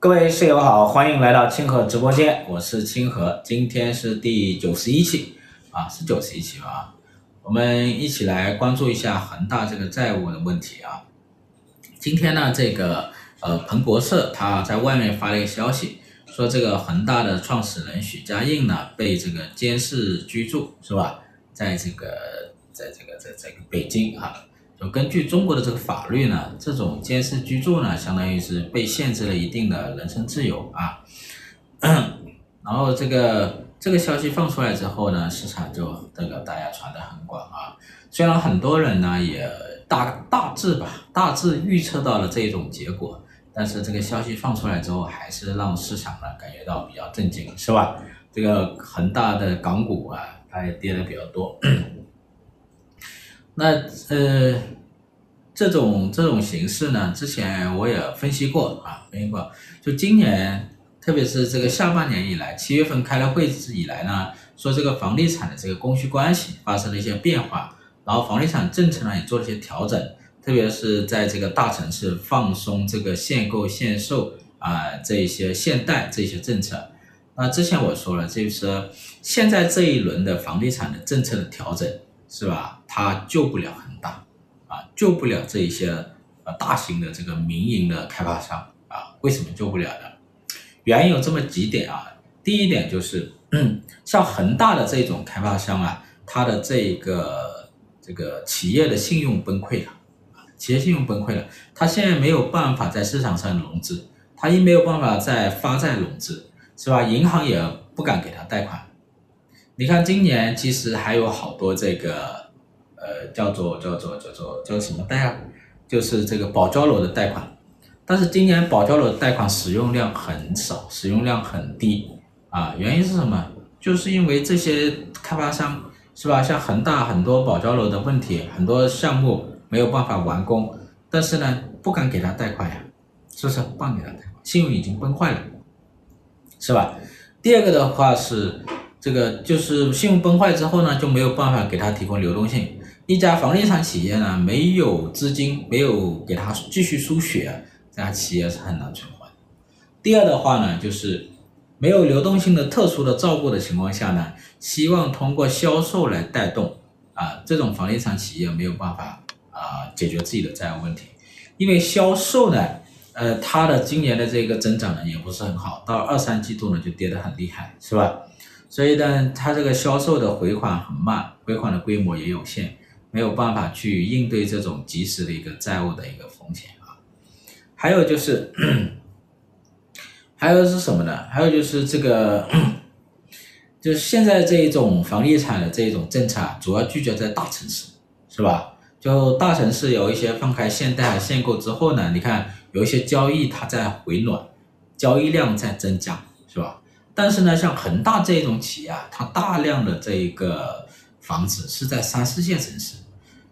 各位室友好，欢迎来到清河直播间，我是清河，今天是第九十一期啊，是九十一期啊，我们一起来关注一下恒大这个债务的问题啊。今天呢，这个呃彭博社他在外面发了一个消息，说这个恒大的创始人许家印呢被这个监视居住是吧？在这个在这个在这个北京啊。就根据中国的这个法律呢，这种监视居住呢，相当于是被限制了一定的人身自由啊。然后这个这个消息放出来之后呢，市场就这个大家传得很广啊。虽然很多人呢也大大致吧，大致预测到了这种结果，但是这个消息放出来之后，还是让市场呢感觉到比较震惊，是吧？这个恒大的港股啊，它也跌得比较多。那呃，这种这种形式呢，之前我也分析过啊，分析过。就今年，特别是这个下半年以来，七月份开了会以来呢，说这个房地产的这个供需关系发生了一些变化，然后房地产政策呢也做了一些调整，特别是在这个大城市放松这个限购限售啊这一些限贷这些政策。那之前我说了，就是现在这一轮的房地产的政策的调整。是吧？它救不了恒大，啊，救不了这一些呃大型的这个民营的开发商啊。为什么救不了呢？原因有这么几点啊。第一点就是，像恒大的这种开发商啊，它的这个这个企业的信用崩溃了，啊，企业信用崩溃了，它现在没有办法在市场上融资，它也没有办法再发债融资，是吧？银行也不敢给他贷款。你看，今年其实还有好多这个，呃，叫做叫做叫做叫什么贷啊？就是这个保交楼的贷款，但是今年保交楼的贷款使用量很少，使用量很低啊。原因是什么？就是因为这些开发商是吧？像恒大很多保交楼的问题，很多项目没有办法完工，但是呢，不敢给他贷款呀，是不是？不敢给他贷款，信用已经崩坏了，是吧？第二个的话是。这个就是信用崩坏之后呢，就没有办法给他提供流动性。一家房地产企业呢，没有资金，没有给他继续输血，这家企业是很难存活的。第二的话呢，就是没有流动性的特殊的照顾的情况下呢，希望通过销售来带动啊，这种房地产企业没有办法啊解决自己的债务问题，因为销售呢，呃，它的今年的这个增长呢也不是很好，到二三季度呢就跌得很厉害，是吧？所以呢，它这个销售的回款很慢，回款的规模也有限，没有办法去应对这种及时的一个债务的一个风险啊。还有就是，还有是什么呢？还有就是这个，就是现在这一种房地产的这一种政策，主要聚焦在大城市，是吧？就大城市有一些放开限贷限购之后呢，你看有一些交易它在回暖，交易量在增加，是吧？但是呢，像恒大这种企业啊，它大量的这一个房子是在三四线城市，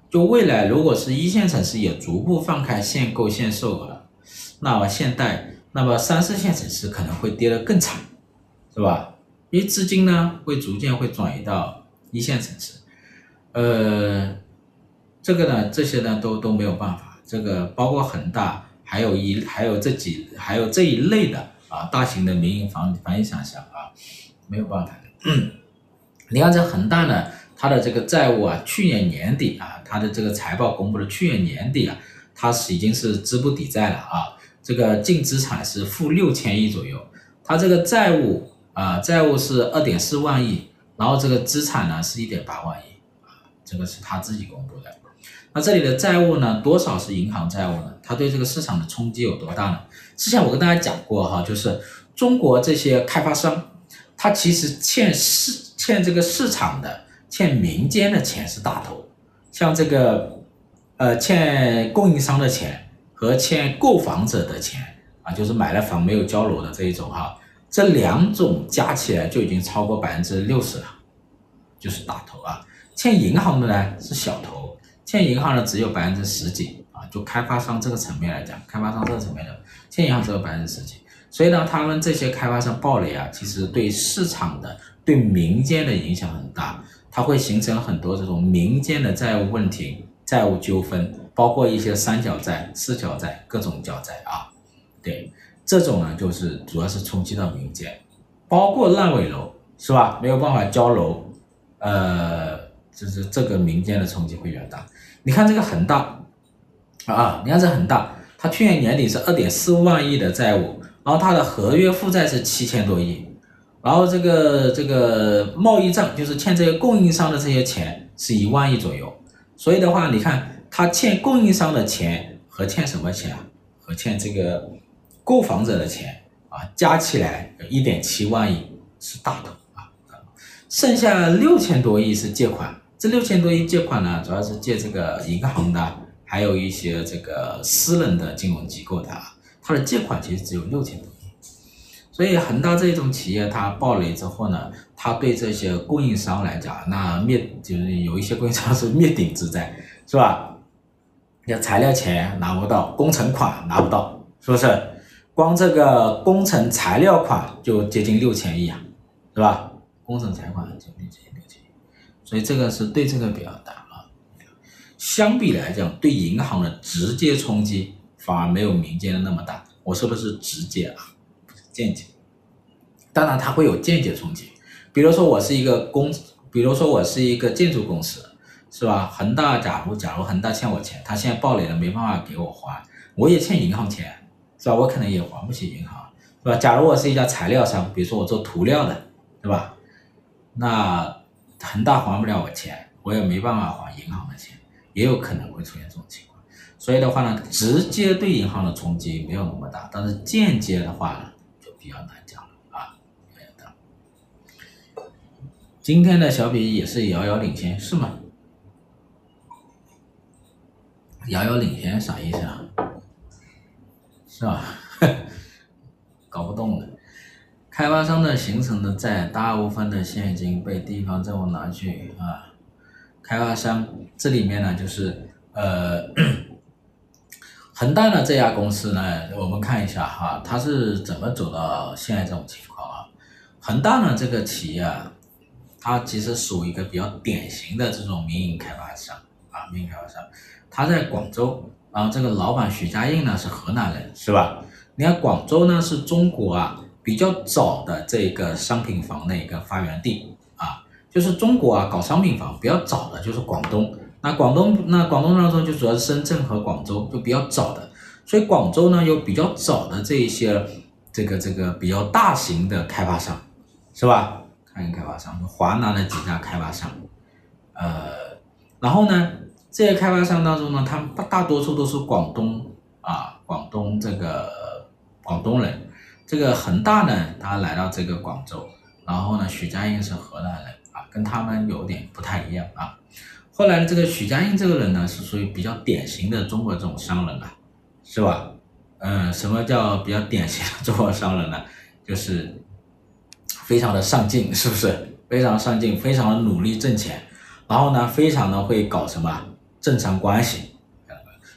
就未来如果是一线城市也逐步放开限购限售了，那么限贷，那么三四线城市可能会跌得更惨，是吧？因为资金呢会逐渐会转移到一线城市，呃，这个呢这些呢都都没有办法，这个包括恒大，还有一还有这几还有这一类的。啊，大型的民营房房地产商啊，没有办法的。你看这恒大呢，它的这个债务啊，去年年底啊，它的这个财报公布的去年年底啊，它是已经是资不抵债了啊，这个净资产是负六千亿左右，它这个债务啊，债务是二点四万亿，然后这个资产呢是一点八万亿啊，这个是他自己公布的。那这里的债务呢，多少是银行债务呢？它对这个市场的冲击有多大呢？之前我跟大家讲过哈，就是中国这些开发商，它其实欠市欠这个市场的、欠民间的钱是大头，像这个呃欠供应商的钱和欠购房者的钱啊，就是买了房没有交楼的这一种哈，这两种加起来就已经超过百分之六十了，就是大头啊。欠银行的呢是小头。欠银行的只有百分之十几啊，就开发商这个层面来讲，开发商这个层面的欠银行只有百分之十几，所以呢，他们这些开发商暴雷啊，其实对市场的、对民间的影响很大，它会形成很多这种民间的债务问题、债务纠纷，包括一些三角债、四角债、各种角债啊。对，这种呢就是主要是冲击到民间，包括烂尾楼是吧？没有办法交楼，呃，就是这个民间的冲击会比较大。你看这个恒大啊，你看这恒大，它去年年底是二点四万亿的债务，然后它的合约负债是七千多亿。然后这个这个贸易账就是欠这些供应商的这些钱是一万亿左右，所以的话，你看他欠供应商的钱和欠什么钱啊？和欠这个购房者的钱啊，加起来一点七万亿是大头啊，剩下六千多亿是借款。这六千多亿借款呢，主要是借这个银行的，还有一些这个私人的金融机构的，它的借款其实只有六千多。所以恒大这种企业，它暴雷之后呢，它对这些供应商来讲，那灭就是有一些供应商是灭顶之灾，是吧？要材料钱拿不到，工程款拿不到，是不是？光这个工程材料款就接近六千亿啊，是吧？工程材料款接近六千亿，所以这个是对这个比较大啊。相比来讲，对银行的直接冲击反而没有民间的那么大。我说的是直接啊。间接，当然它会有间接冲击，比如说我是一个公，比如说我是一个建筑公司，是吧？恒大，假如假如恒大欠我钱，他现在暴雷了，没办法给我还，我也欠银行钱，是吧？我可能也还不起银行，是吧？假如我是一家材料商，比如说我做涂料的，对吧？那恒大还不了我钱，我也没办法还银行的钱，也有可能会出现这种情况。所以的话呢，直接对银行的冲击没有那么大，但是间接的话呢。比较难讲了啊，比较难。今天的小比也是遥遥领先，是吗？遥遥领先啥意思啊？是吧？搞不懂了。开发商的形成的债，大部分的现金被地方政府拿去啊。开发商这里面呢，就是呃。恒大呢这家公司呢，我们看一下哈，它是怎么走到现在这种情况啊？恒大呢这个企业啊，它其实属于一个比较典型的这种民营开发商啊，民营开发商。它在广州，然后这个老板许家印呢是河南人，是吧？你看广州呢是中国啊比较早的这个商品房的一个发源地啊，就是中国啊搞商品房比较早的就是广东。那广东，那广东当中就主要是深圳和广州，就比较早的，所以广州呢有比较早的这一些这个这个比较大型的开发商，是吧？大型开发商，华南的几家开发商，呃，然后呢，这些开发商当中呢，他们大大多数都是广东啊，广东这个广东人，这个恒大呢，他来到这个广州，然后呢，许家印是河南人啊，跟他们有点不太一样啊。后来这个许家印这个人呢，是属于比较典型的中国这种商人啊，是吧？嗯，什么叫比较典型的中国商人呢？就是非常的上进，是不是？非常上进，非常的努力挣钱，然后呢，非常的会搞什么正常关系，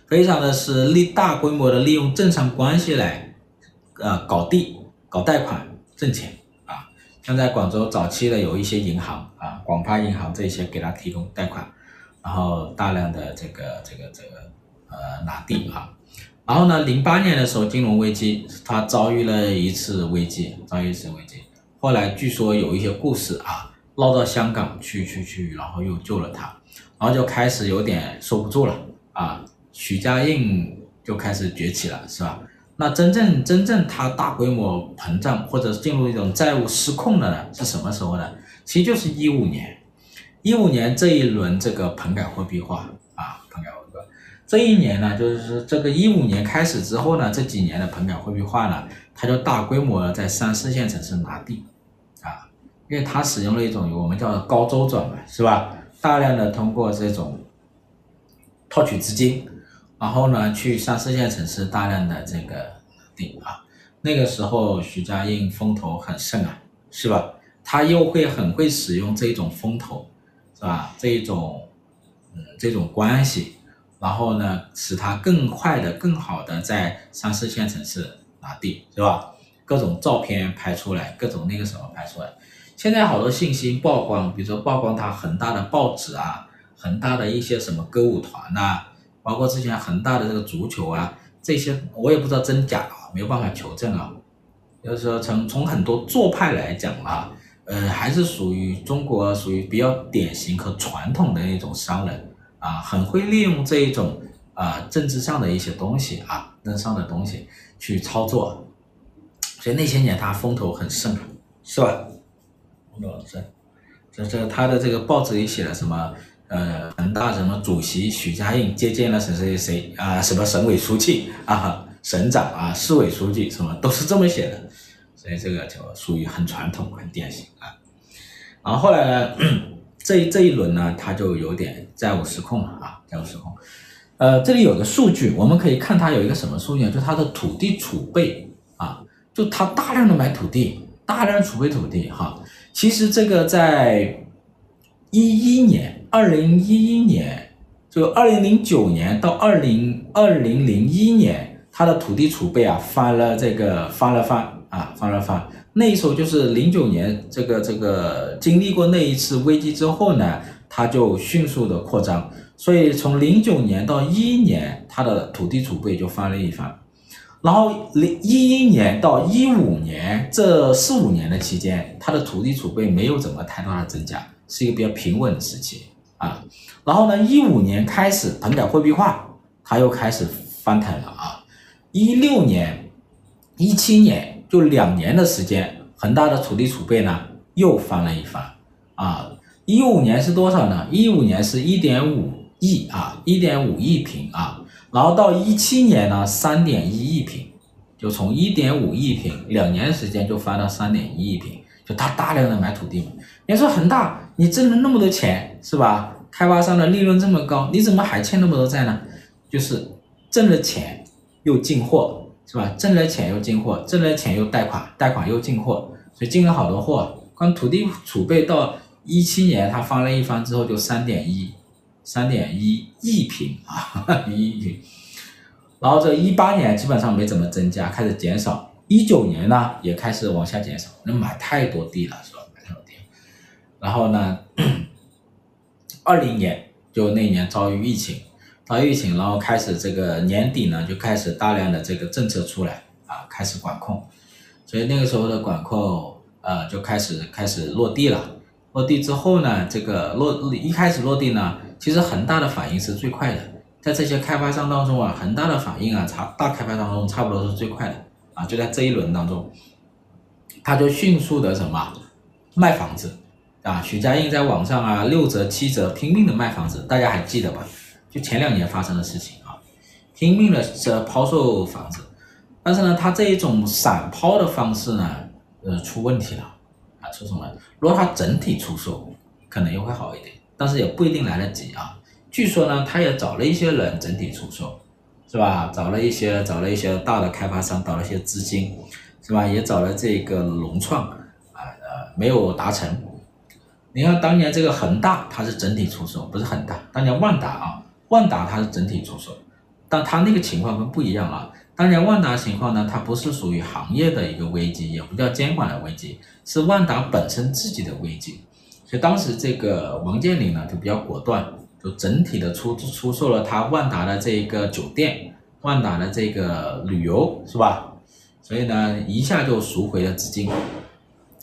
非常的是利大规模的利用正常关系来，呃，搞地、搞贷款挣钱啊。像在广州早期的有一些银行啊，广发银行这些给他提供贷款。然后大量的这个这个这个呃拿地啊，然后呢，零八年的时候金融危机，他遭遇了一次危机，遭遇一次危机。后来据说有一些故事啊，捞到香港去去去，然后又救了他，然后就开始有点收不住了啊，许家印就开始崛起了，是吧？那真正真正他大规模膨胀或者进入一种债务失控的呢，是什么时候呢？其实就是一五年。一五年这一轮这个棚改货币化啊，棚改货币化，这一年呢，就是这个一五年开始之后呢，这几年的棚改货币化呢，它就大规模的在三四线城市拿地啊，因为它使用了一种我们叫高周转嘛，是吧？大量的通过这种套取资金，然后呢，去三四线城市大量的这个地啊，那个时候许家印风头很盛啊，是吧？他又会很会使用这种风头。是吧？这一种，嗯，这种关系，然后呢，使他更快的、更好的在三四线城市拿地，是吧？各种照片拍出来，各种那个什么拍出来。现在好多信息曝光，比如说曝光他恒大的报纸啊，恒大的一些什么歌舞团呐、包括之前恒大的这个足球啊，这些我也不知道真假啊，没有办法求证啊。就是说从从很多做派来讲啊，呃，还是属于中国属于比较典型和传统的那种商人啊，很会利用这一种啊政治上的一些东西啊，政治上的东西去操作。所以那些年他风头很盛，是吧？风头很盛。这这他的这个报纸里写了什么？呃，恒大什么主席许家印接见了谁谁谁啊？什么省委书记啊？省长啊？市委书记什么都是这么写的。所以这个就属于很传统、很典型啊。然后后来呢，这这一轮呢，他就有点债务失控了啊，债务失控。呃，这里有个数据，我们可以看他有一个什么数据呢？就他的土地储备啊，就他大量的买土地，大量储备土地哈。其实这个在一一年，二零一一年，就二零零九年到二零二零零一年，他的土地储备啊翻了这个翻了翻。啊，翻了翻，那时候就是零九年，这个这个经历过那一次危机之后呢，它就迅速的扩张，所以从零九年到一一年，它的土地储备就翻了一番，然后零一一年到一五年这四五年的期间，它的土地储备没有怎么太大的增加，是一个比较平稳的时期啊，然后呢，一五年开始棚改货币化，它又开始翻腾了啊，一六年、一七年。就两年的时间，恒大的土地储备呢又翻了一番啊！一五年是多少呢？一五年是一点五亿啊，一点五亿平啊，然后到一七年呢，三点一亿平，就从一点五亿平两年时间就翻到三点一亿平，就他大量的买土地嘛。你说恒大，你挣了那么多钱是吧？开发商的利润这么高，你怎么还欠那么多债呢？就是挣了钱又进货。是吧？挣了钱又进货，挣了钱又贷款，贷款又进货，所以进了好多货。光土地储备到一七年，它翻了一番之后，就三点一，三点一亿平啊，一亿平。然后这一八年基本上没怎么增加，开始减少。一九年呢，也开始往下减少，那买太多地了，是吧？买太多地。然后呢，二零年就那年遭遇疫情。到疫情，然后开始这个年底呢，就开始大量的这个政策出来啊，开始管控，所以那个时候的管控呃就开始开始落地了。落地之后呢，这个落一开始落地呢，其实恒大的反应是最快的，在这些开发商当中啊，恒大的反应啊，差大开发当中差不多是最快的啊，就在这一轮当中，他就迅速的什么卖房子啊，许家印在网上啊六折七折拼命的卖房子，大家还记得吧？就前两年发生的事情啊，拼命的这抛售房子，但是呢，他这一种散抛的方式呢，呃，出问题了啊，出什么？如果他整体出售，可能又会好一点，但是也不一定来得及啊。据说呢，他也找了一些人整体出售，是吧？找了一些，找了一些大的开发商，找了一些资金，是吧？也找了这个融创啊，呃，没有达成。你看当年这个恒大，它是整体出售，不是恒大，当年万达啊。万达它是整体出售，但它那个情况跟不一样啊。当年万达情况呢，它不是属于行业的一个危机，也不叫监管的危机，是万达本身自己的危机。所以当时这个王健林呢就比较果断，就整体的出出售了他万达的这一个酒店，万达的这个旅游是吧？所以呢一下就赎回了资金。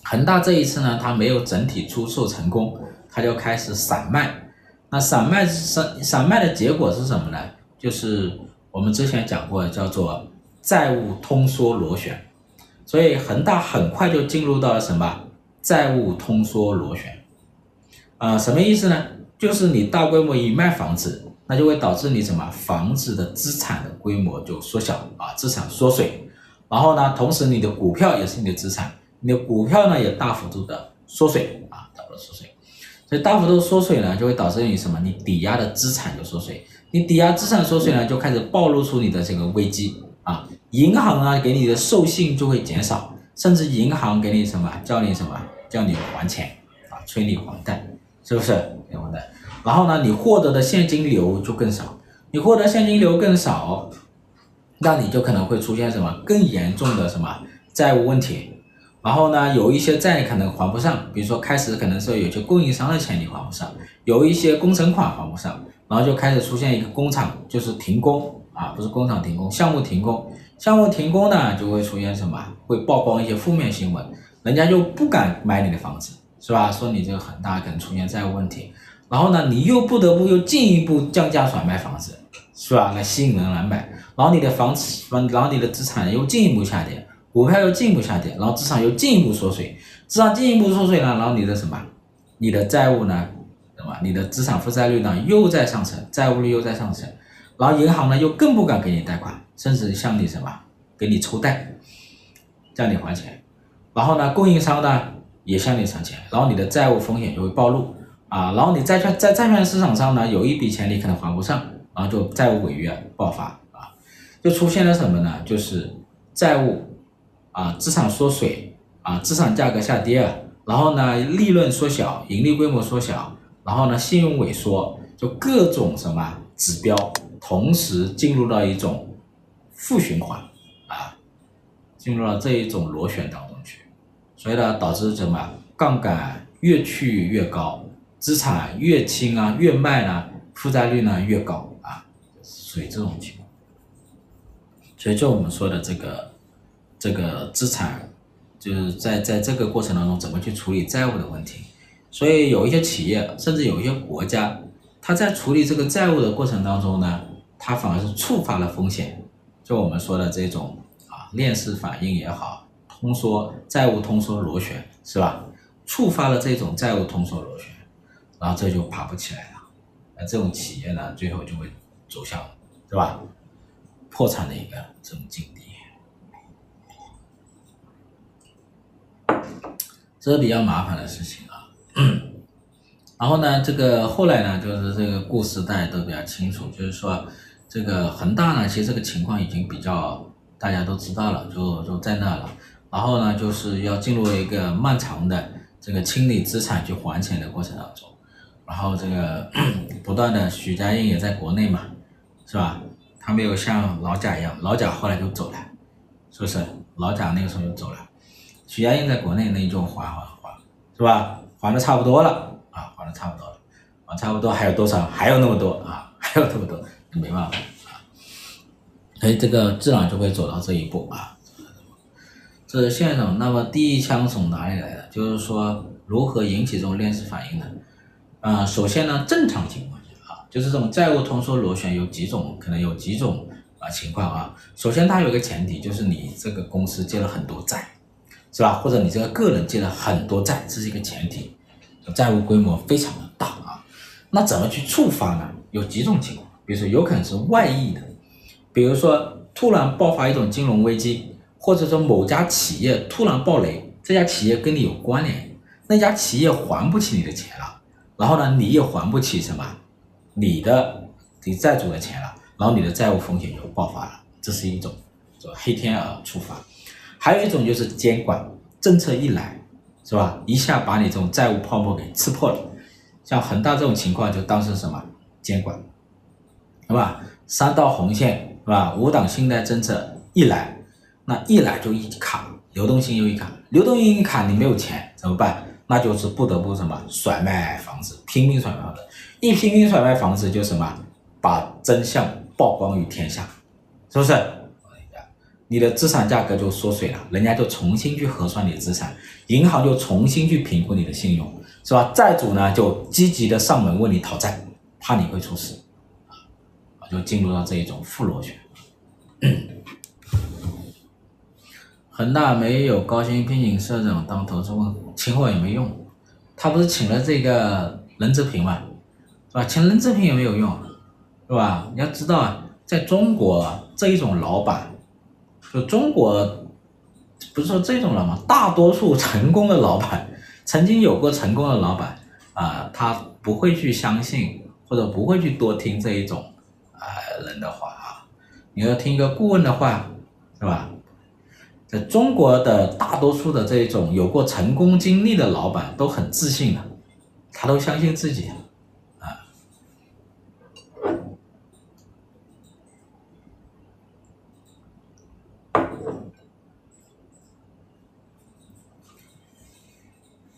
恒大这一次呢，它没有整体出售成功，它就开始散卖。那散卖散散卖的结果是什么呢？就是我们之前讲过，叫做债务通缩螺旋。所以恒大很快就进入到了什么债务通缩螺旋？啊、什么意思呢？就是你大规模一卖房子，那就会导致你什么房子的资产的规模就缩小啊，资产缩水。然后呢，同时你的股票也是你的资产，你的股票呢也大幅度的缩水啊，大幅度缩水。所以大幅度缩水呢，就会导致你什么？你抵押的资产就缩水，你抵押资产缩水呢，就开始暴露出你的这个危机啊！银行啊给你的授信就会减少，甚至银行给你什么？叫你什么？叫你还钱啊，催你还贷，是不是？还贷。然后呢，你获得的现金流就更少，你获得现金流更少，那你就可能会出现什么？更严重的什么债务问题？然后呢，有一些债可能还不上，比如说开始可能说有些供应商的钱你还不上，有一些工程款还不上，然后就开始出现一个工厂就是停工啊，不是工厂停工，项目停工，项目停工呢就会出现什么？会曝光一些负面新闻，人家就不敢买你的房子，是吧？说你这个很大可能出现债务问题，然后呢，你又不得不又进一步降价甩卖房子，是吧？来吸引人来买，然后你的房子，然后你的资产又进一步下跌，股票又进一步下跌，然后资产又进一步缩水，资产进一步缩水了，然后你的什么？你的债务呢？对吧？你的资产负债率呢又在上升，债务率又在上升，然后银行呢又更不敢给你贷款，甚至向你什么？给你抽贷，叫你还钱，然后呢，供应商呢也向你存钱，然后你的债务风险就会暴露啊，然后你债券在债券市场上呢有一笔钱你可能还不上，然后就债务违约爆发啊，就出现了什么呢？就是债务啊，资产缩水啊，资产价格下跌。然后呢，利润缩小，盈利规模缩小，然后呢，信用萎缩，就各种什么指标同时进入到一种负循环啊，进入到这一种螺旋当中去，所以呢，导致什么杠杆越去越高，资产越轻啊，越卖呢，负债率呢越高啊，属于这种情况。所以就我们说的这个这个资产。就是在在这个过程当中，怎么去处理债务的问题？所以有一些企业，甚至有一些国家，它在处理这个债务的过程当中呢，它反而是触发了风险。就我们说的这种啊，链式反应也好，通缩债务通缩螺旋是吧？触发了这种债务通缩螺旋，然后这就爬不起来了。那这种企业呢，最后就会走向是吧？破产的一个这种境地。这是比较麻烦的事情啊，然后呢，这个后来呢，就是这个故事大家都比较清楚，就是说这个恒大呢，其实这个情况已经比较大家都知道了，就就在那了。然后呢，就是要进入一个漫长的这个清理资产去还钱的过程当中。然后这个 不断的，许家印也在国内嘛，是吧？他没有像老贾一样，老贾后来就走了，是不是？老贾那个时候就走了。许家印在国内那一种还还还，是吧？还的差不多了啊，还的差不多了，啊，差不多还有多少？还有那么多啊，还有那么多，没办法啊。所以这个自然就会走到这一步啊。这是现象。那么第一枪从哪里来的？就是说如何引起这种链式反应呢？啊，首先呢，正常情况下啊，就是这种债务通缩螺旋有几种，可能有几种啊情况啊。首先它有一个前提，就是你这个公司借了很多债。是吧？或者你这个个人借了很多债，这是一个前提，债务规模非常的大啊。那怎么去触发呢？有几种情况，比如说有可能是外溢的，比如说突然爆发一种金融危机，或者说某家企业突然暴雷，这家企业跟你有关联，那家企业还不起你的钱了，然后呢，你也还不起什么你的你债主的钱了，然后你的债务风险就爆发了，这是一种叫黑天鹅触发。还有一种就是监管政策一来，是吧？一下把你这种债务泡沫给刺破了。像恒大这种情况，就当成什么监管，是吧？三道红线，是吧？五档信贷政策一来，那一来就一卡，流动性又一卡，流动性一卡，你没有钱怎么办？那就是不得不什么甩卖房子，拼命甩卖房子，一拼命甩卖房子就什么把真相曝光于天下，是不是？你的资产价格就缩水了，人家就重新去核算你的资产，银行就重新去评估你的信用，是吧？债主呢就积极的上门问你讨债，怕你会出事，啊，就进入到这一种负螺旋。恒大没有高薪聘请社长当投资顾问，请我也没用，他不是请了这个任志平嘛，是吧？请任志平也没有用，是吧？你要知道啊，在中国这一种老板。就中国，不是说这种人嘛，大多数成功的老板，曾经有过成功的老板啊、他不会去相信或者不会去多听这一种啊、人的话啊。你要听一个顾问的话，是吧？在中国的大多数的这种有过成功经历的老板都很自信的，他都相信自己。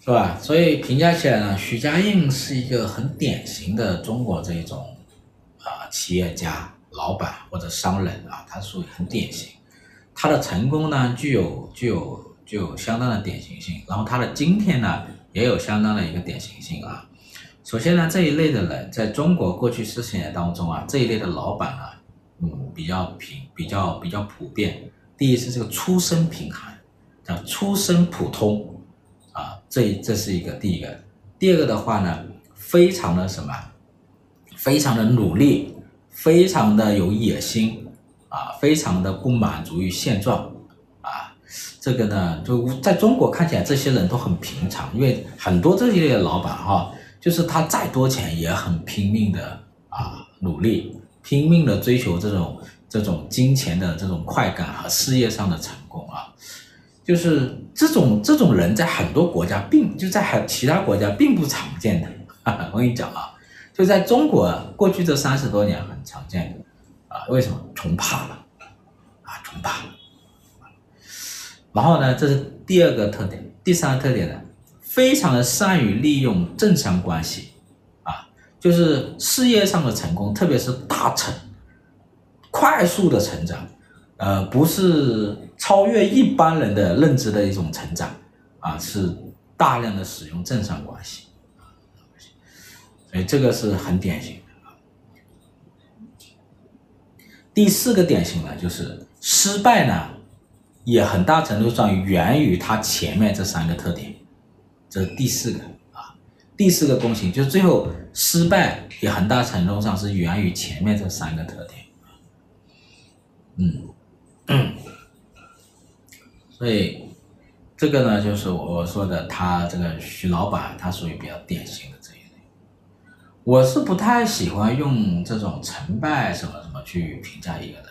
是吧？所以评价起来呢，许家印是一个很典型的中国这一种啊、企业家老板或者商人啊，他属于很典型，他的成功呢具有具有具有相当的典型性，然后他的今天呢也有相当的一个典型性啊。首先呢，这一类的人在中国过去四十年当中啊，这一类的老板啊，嗯，比较平，比较比较普遍。第一是这个出身贫寒，叫出身普通，啊，这这是一个第一个。第二个的话呢，非常的什么，非常的努力，非常的有野心，啊，非常的不满足于现状，啊，这个呢，就在中国看起来这些人都很平常，因为很多这些老板哈，就是他再多钱也很拼命的啊努力，拼命的追求这种。这种金钱的这种快感和事业上的成功啊，就是这种这种人在很多国家并就在很其他国家并不常见的。哈哈，我跟你讲啊，就在中国过去这三十多年很常见的啊。为什么？穷怕了啊，穷怕了。然后呢，这是第二个特点，第三个特点呢，非常的善于利用政商关系啊，就是事业上的成功，特别是大成。快速的成长，呃，不是超越一般人的认知的一种成长，啊，是大量的使用正向关系，所以这个是很典型的。第四个典型呢，就是失败呢，也很大程度上源于他前面这三个特点，这是第四个啊，第四个共性就是最后失败也很大程度上是源于前面这三个特点。嗯，嗯，所以这个呢，就是我说的，他这个徐老板，他属于比较典型的这一类。我是不太喜欢用这种成败什么什么去评价一个人。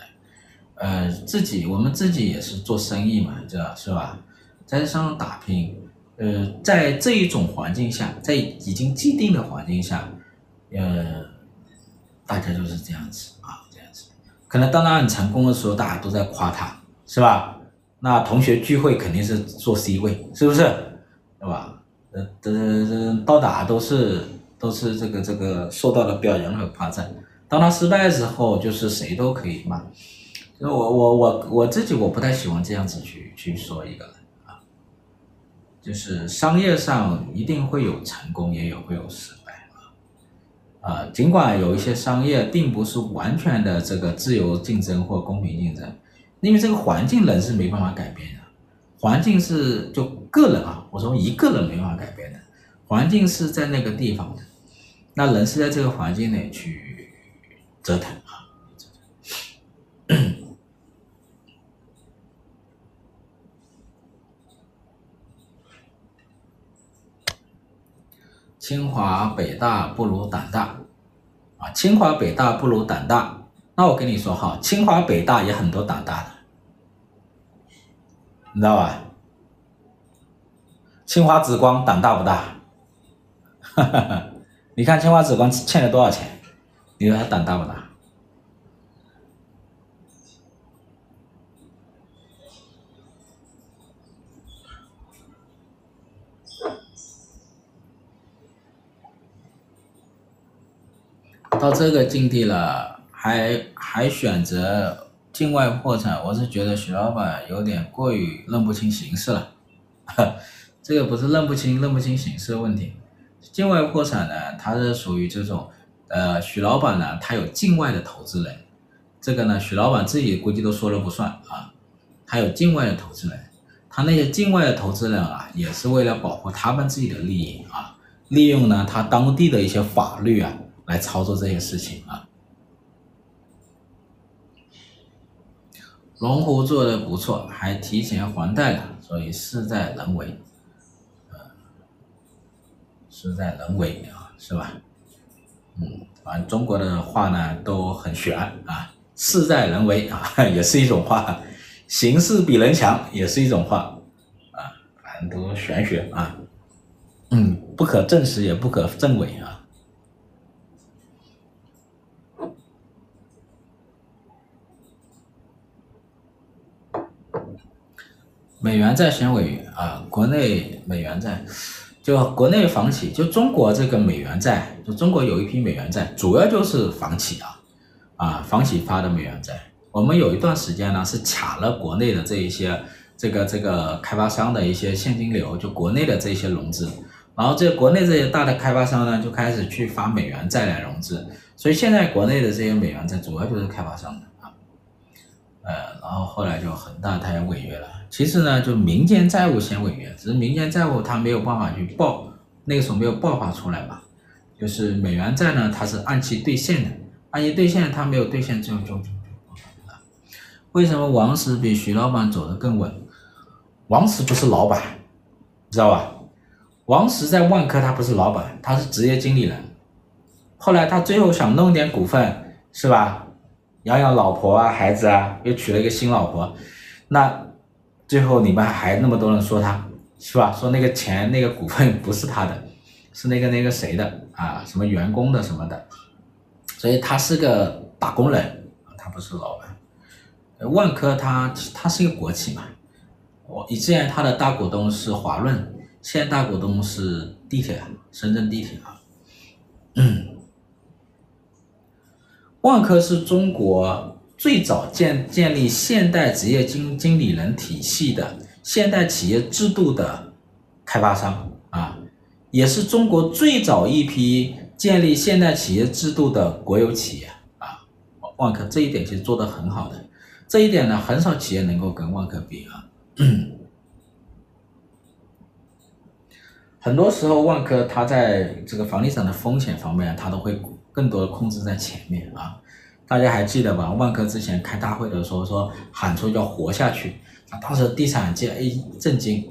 呃，自己我们自己也是做生意嘛，这是吧？在这上打拼，呃，在这一种环境下，在已经既定的环境下，呃，大家就是这样子啊。这样子可能当他很成功的时候，大家都在夸他，是吧？那同学聚会肯定是坐 C 位，是不是？对吧？呃，这这，到哪都是都是这个这个受到了表扬和夸赞。当他失败的时候，就是谁都可以骂。我我我我自己我不太喜欢这样子去去说一个人啊，就是商业上一定会有成功，也有会有失败。啊，尽管有一些商业并不是完全的这个自由竞争或公平竞争，因为这个环境人是没办法改变的，环境是就个人啊，我说一个人没办法改变的，环境是在那个地方的，那人是在这个环境内去折腾啊。清华北大不如胆大，啊，清华北大不如胆大。那我跟你说哈，清华北大也很多胆大的，你知道吧？清华紫光胆大不大？哈哈哈，你看清华紫光欠了多少钱？你说他胆大不大？到这个境地了，还还选择境外破产，我是觉得徐老板有点过于认不清形势了。这个不是认不清认不清形势的问题，境外破产呢，它是属于这种，呃，徐老板呢，他有境外的投资人，这个呢，徐老板自己估计都说了不算啊，他有境外的投资人，他那些境外的投资人啊，也是为了保护他们自己的利益啊，利用呢他当地的一些法律啊。来操作这些事情啊，龙湖做的不错，还提前还贷了，所以事在人为，呃，事在人为啊，是吧？嗯，反正中国的话呢都很玄啊，事在人为啊 也是一种话，形势比人强也是一种话，啊，反正都玄学啊，嗯，不可证实也不可证伪啊。美元债先违约啊，国内美元债，就国内房企，就中国这个美元债，就中国有一批美元债，主要就是房企啊，啊房企发的美元债。我们有一段时间呢是卡了国内的这一些这个这个开发商的一些现金流，就国内的这些融资，然后这国内这些大的开发商呢就开始去发美元债来融资，所以现在国内的这些美元债主要就是开发商的，呃，然后后来就恒大它也违约了。其实呢，就民间债务先违约，只是民间债务它没有办法去爆，那个时候没有爆发出来嘛，就是美元债呢它是按期兑现的，按期兑现它没有兑现就就就。为什么王石比徐老板走得更稳？王石不是老板，知道吧？王石在万科他不是老板，他是职业经理人。后来他最后想弄点股份，是吧？养养老婆啊、孩子啊，又娶了一个新老婆。那最后你们还那么多人说他，是吧？说那个钱、那个股份不是他的，是那个那个谁的啊？什么员工的什么的。所以他是个打工人，他不是老板。万科它它是一个国企嘛，我以前它的大股东是华润，现在大股东是地铁，深圳地铁啊。嗯，万科是中国最早建建立现代职业经经理人体系的现代企业制度的开发商啊，也是中国最早一批建立现代企业制度的国有企业啊。万科这一点其实做得很好的。这一点呢，很少企业能够跟万科比啊。很多时候，万科它在这个房地产的风险方面，它都会更多的控制在前面啊。大家还记得吧？万科之前开大会的时候说喊出要活下去，啊，当时地产界一震惊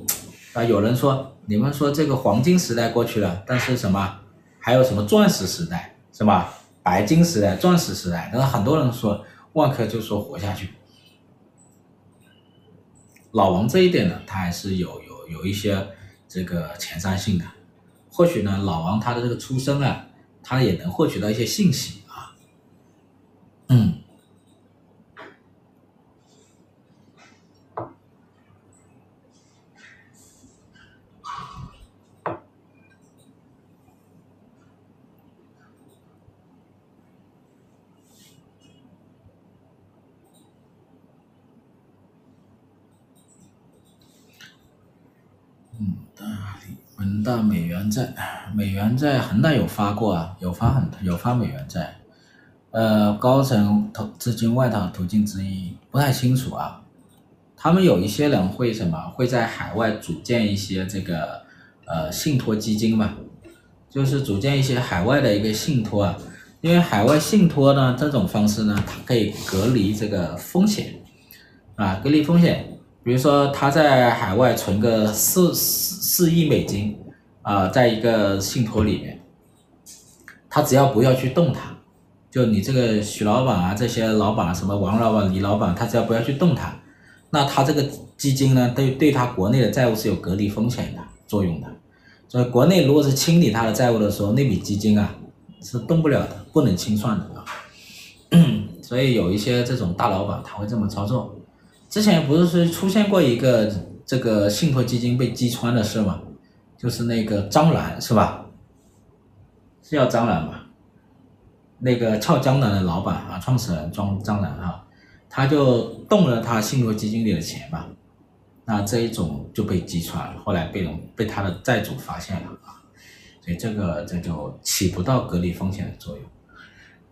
啊。有人说，你们说这个黄金时代过去了，但是什么？还有什么钻石时代是吧？白金时代、钻石时代，但是很多人说万科就说活下去。老王这一点呢，他还是有有有一些这个前瞻性的，或许呢，老王他的这个出身啊，他也能获取到一些信息啊，嗯。嗯大里文大美元债，美元债恒大有发过啊，有发很有发美元债，呃，高层投资金外逃途径之一不太清楚啊。他们有一些人会什么？会在海外组建一些这个呃信托基金嘛，就是组建一些海外的一个信托啊，因为海外信托呢这种方式呢，它可以隔离这个风险。啊，隔离风险，比如说他在海外存个四四四亿美金。啊、在一个信托里面，他只要不要去动它，就你这个许老板啊，这些老板，什么王老板、李老板，他只要不要去动它，那他这个基金呢，对对他国内的债务是有隔离风险的作用的。所以国内如果是清理他的债务的时候，那笔基金啊是动不了的，不能清算的啊。所以有一些这种大老板他会这么操作。之前不是说出现过一个这个信托基金被击穿的事吗？就是那个张兰是吧？是叫张兰吧？那个俏江南的老板啊，创始人张张兰啊，他就动了他信托基金里的钱嘛，那这一种就被击穿了，后来被人被他的债主发现了啊，所以这个这就起不到隔离风险的作用。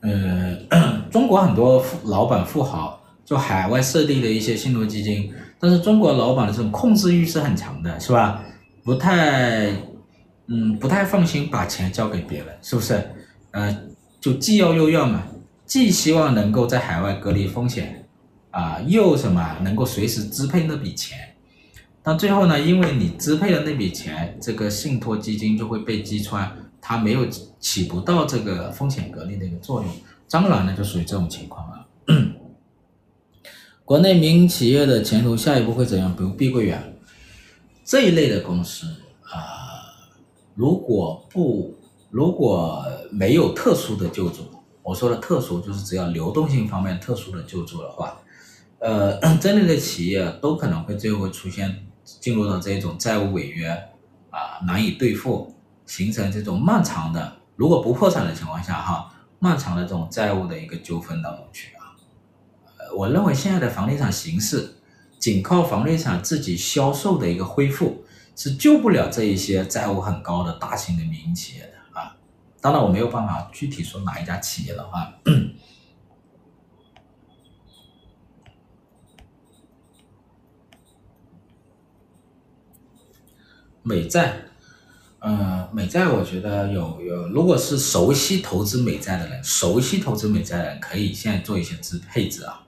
呃，中国很多富老板富豪就海外设立了一些信托基金，但是中国老板的这种控制欲是很强的，是吧？不太，嗯，不太放心把钱交给别人，是不是？呃，就既要又要嘛，既希望能够在海外隔离风险，啊、呃，又什么能够随时支配那笔钱，但最后呢，因为你支配了那笔钱，这个信托基金就会被击穿，它没有起不到这个风险隔离的一个作用。张兰呢，就属于这种情况啊。国内民营企业的前途下一步会怎样？比如碧桂园。这一类的公司啊、如果不如果没有特殊的救助，我说的特殊就是只要流动性方面特殊的救助的话，呃，这类的企业都可能会最后出现进入到这种债务违约啊、难以兑付，形成这种漫长的，如果不破产的情况下哈，漫长的这种债务的一个纠纷当中去啊。呃，我认为现在的房地产形势，仅靠房地产自己销售的一个恢复，是救不了这一些债务很高的大型的民营企业的啊。当然，我没有办法具体说哪一家企业的话。美债，呃，美债我觉得有有，如果是熟悉投资美债的人，熟悉投资美债的人可以现在做一些资配置啊，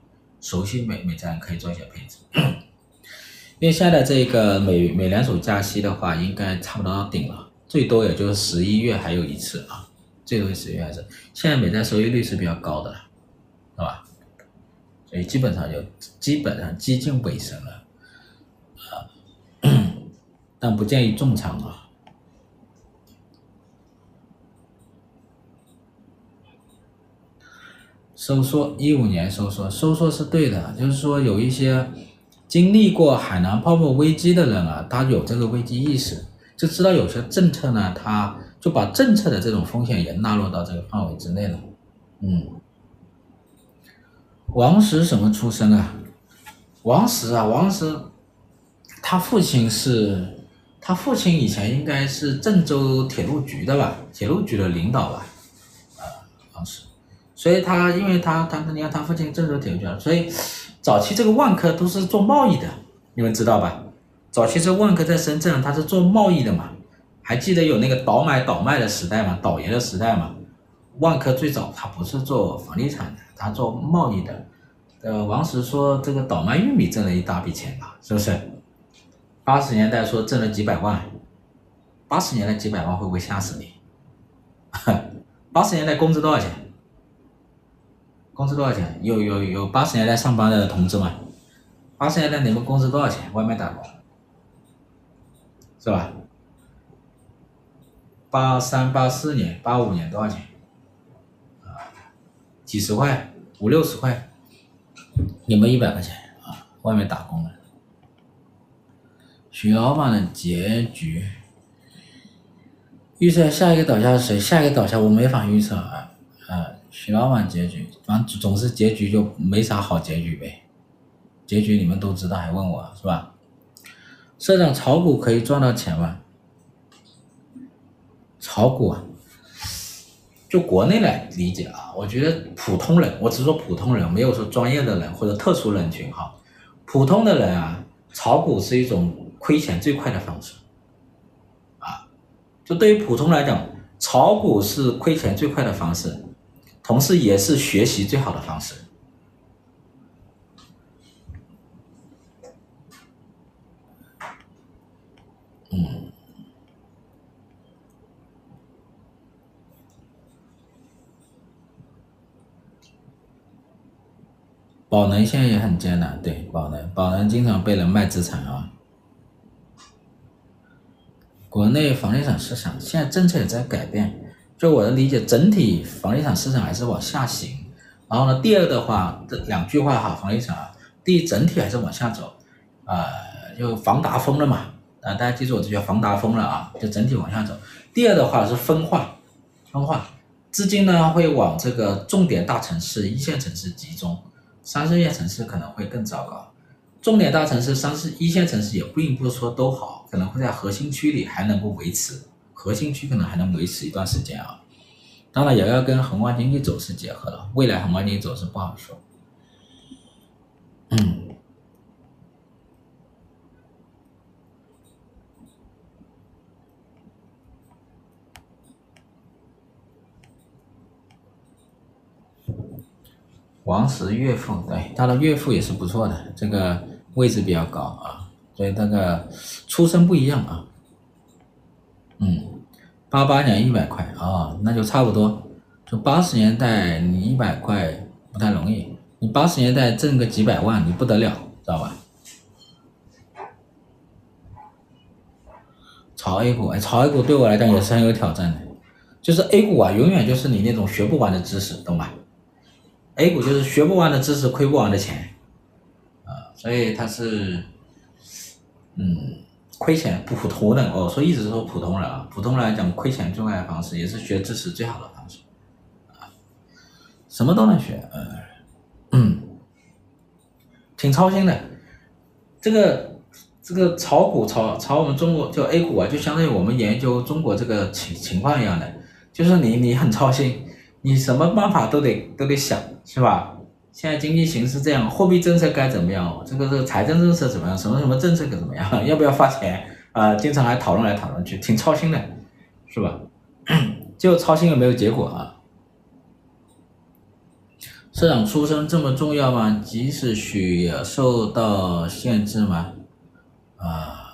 熟悉美美债可以做一些配置，因为现在这个美美联储加息的话，应该差不多要顶了，最多也就是十一月还有一次啊，最多十一月还是，现在美债收益率是比较高的了，是吧？所以基本上就基本上接近尾声了啊。但不建议重仓啊。收缩，一五年收缩，收缩是对的，就是说有一些经历过海南泡沫危机的人啊，他有这个危机意识，就知道有些政策呢，他就把政策的这种风险也纳入到这个范围之内了。嗯，王石什么出身啊？王石啊，王石，他父亲是。他父亲以前应该是郑州铁路局的吧，铁路局的领导吧，啊，王石，所以他因为他他你看他父亲郑州铁路局，所以早期这个万科都是做贸易的，你们知道吧？早期这万科在深圳，他是做贸易的嘛，还记得有那个倒买倒卖的时代嘛，倒爷的时代嘛？万科最早他不是做房地产的，他做贸易的。呃，王石说这个倒卖玉米挣了一大笔钱吧，是不是？八十年代说挣了几百万，八十年代几百万会不会吓死你？八十年代工资多少钱？工资多少钱？有有有八十年代上班的同志们，八十年代你们工资多少钱？外面打工，是吧？八三八四年、八五年多少钱？啊，几十块，五六十块，你们一百块钱啊，外面打工的。徐老板的结局，预测下一个倒下是谁？下一个倒下我没法预测啊啊！徐老板结局，反正总是结局就没啥好结局呗。结局你们都知道，还问我是吧？社长炒股可以赚到钱吗？炒股啊，就国内来理解啊，我觉得普通人，我只说普通人，没有说专业的人或者特殊人群哈。普通的人啊，炒股是一种。亏钱最快的方式，啊，就对于普通来讲，炒股是亏钱最快的方式，同时也是学习最好的方式。嗯，宝能现在也很艰难，对，宝能，宝能经常被人卖资产啊。国内房地产市场现在政策也在改变，就我的理解，整体房地产市场还是往下行。然后呢，第二的话，这两句话哈，房地产，第一整体还是往下走，呃，就房达峰了嘛，啊，大家记住我这叫房达峰了啊，就整体往下走。第二的话是分化，分化，资金呢会往这个重点大城市、一线城市集中，三四线城市可能会更糟糕。重点大城市、三四一线城市也并不是说都好，可能会在核心区里还能够维持，核心区可能还能维持一段时间啊。当然也要跟宏观经济走势结合了，未来宏观经济走势不好说。嗯，王石岳父，对，他的岳父也是不错的，这个。位置比较高啊，所以那个出身不一样啊。嗯，八八年一百块啊，那就差不多。就八十年代你一百块不太容易，你八十年代挣个几百万你不得了，知道吧？炒 A 股，哎，炒 A 股对我来讲也是很有挑战的。就是 A 股啊，永远就是你那种学不完的知识，懂吧？A 股就是学不完的知识，亏不完的钱。啊所以他是，嗯，亏钱普通人哦，所以一直说普通人啊，普通人来讲亏钱最快的方式，也是学知识最好的方式，啊，什么都能学，嗯嗯，挺操心的。这个这个炒股炒炒我们中国就 A 股啊，就相当于我们研究中国这个情情况一样的，就是你你很操心，你什么办法都得都得想，是吧？现在经济形势这样，货币政策该怎么样？这个这个财政政策怎么样？什么什么政策该怎么样？要不要发钱？啊、呃，经常还讨论来讨论去，挺操心的，是吧？就操心有没有结果啊？社长出身这么重要吗？即使许也受到限制吗？啊、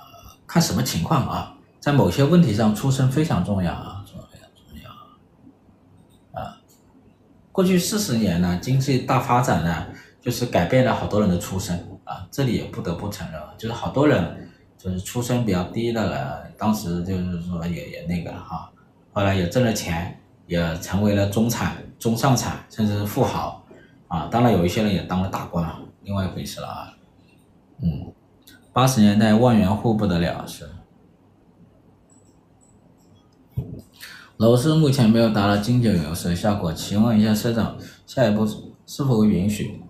看什么情况啊？在某些问题上，出身非常重要啊。过去四十年呢，经济大发展呢，就是改变了好多人的出身啊。这里也不得不承认，就是好多人就是出身比较低的人，当时就是说也也那个哈，后来也挣了钱，也成为了中产、中上产，甚至是富豪啊。当然有一些人也当了大官，另外一回事了啊。嗯，八十年代万元户不得了是。楼市目前没有达到金九银十的效果，请问一下社长，下一步是否允许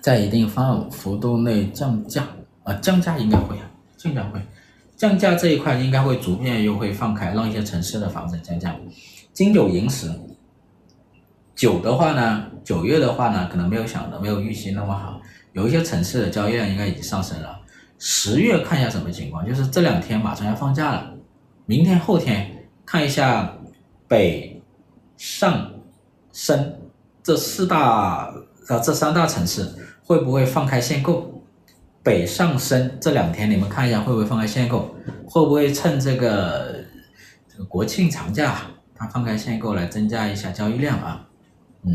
在一定范幅度内降价？啊，降价应该会啊，降价会，降价这一块应该会逐渐又会放开，让一些城市的房子降价。金九银十，九的话呢，九月的话呢，可能没有想的没有预期那么好，有一些城市的交易量应该已经上升了。十月看一下什么情况，就是这两天马上要放假了，明天后天。看一下北上深这四大啊这三大城市会不会放开限购？北上深这两天你们看一下会不会放开限购？会不会趁这个这个国庆长假它放开限购来增加一下交易量啊？嗯，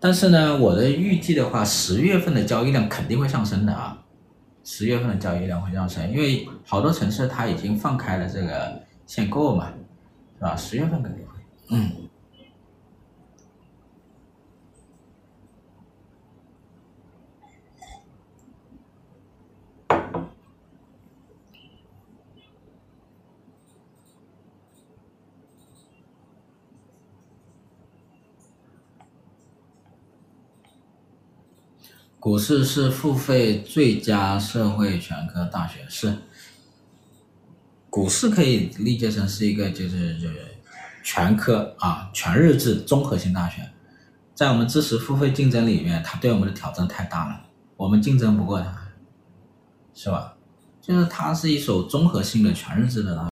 但是呢，我的预计的话，十月份的交易量肯定会上升的啊，十月份的交易量会上升，因为好多城市它已经放开了这个。限购嘛，是吧？十月份肯定会。嗯。股市是付费最佳社会全科大学，是。股市可以理解成是一个就是就是全科啊全日制综合性大学，在我们知识付费竞争里面，它对我们的挑战太大了，我们竞争不过它，是吧？就是它是一所综合性的全日制的大学。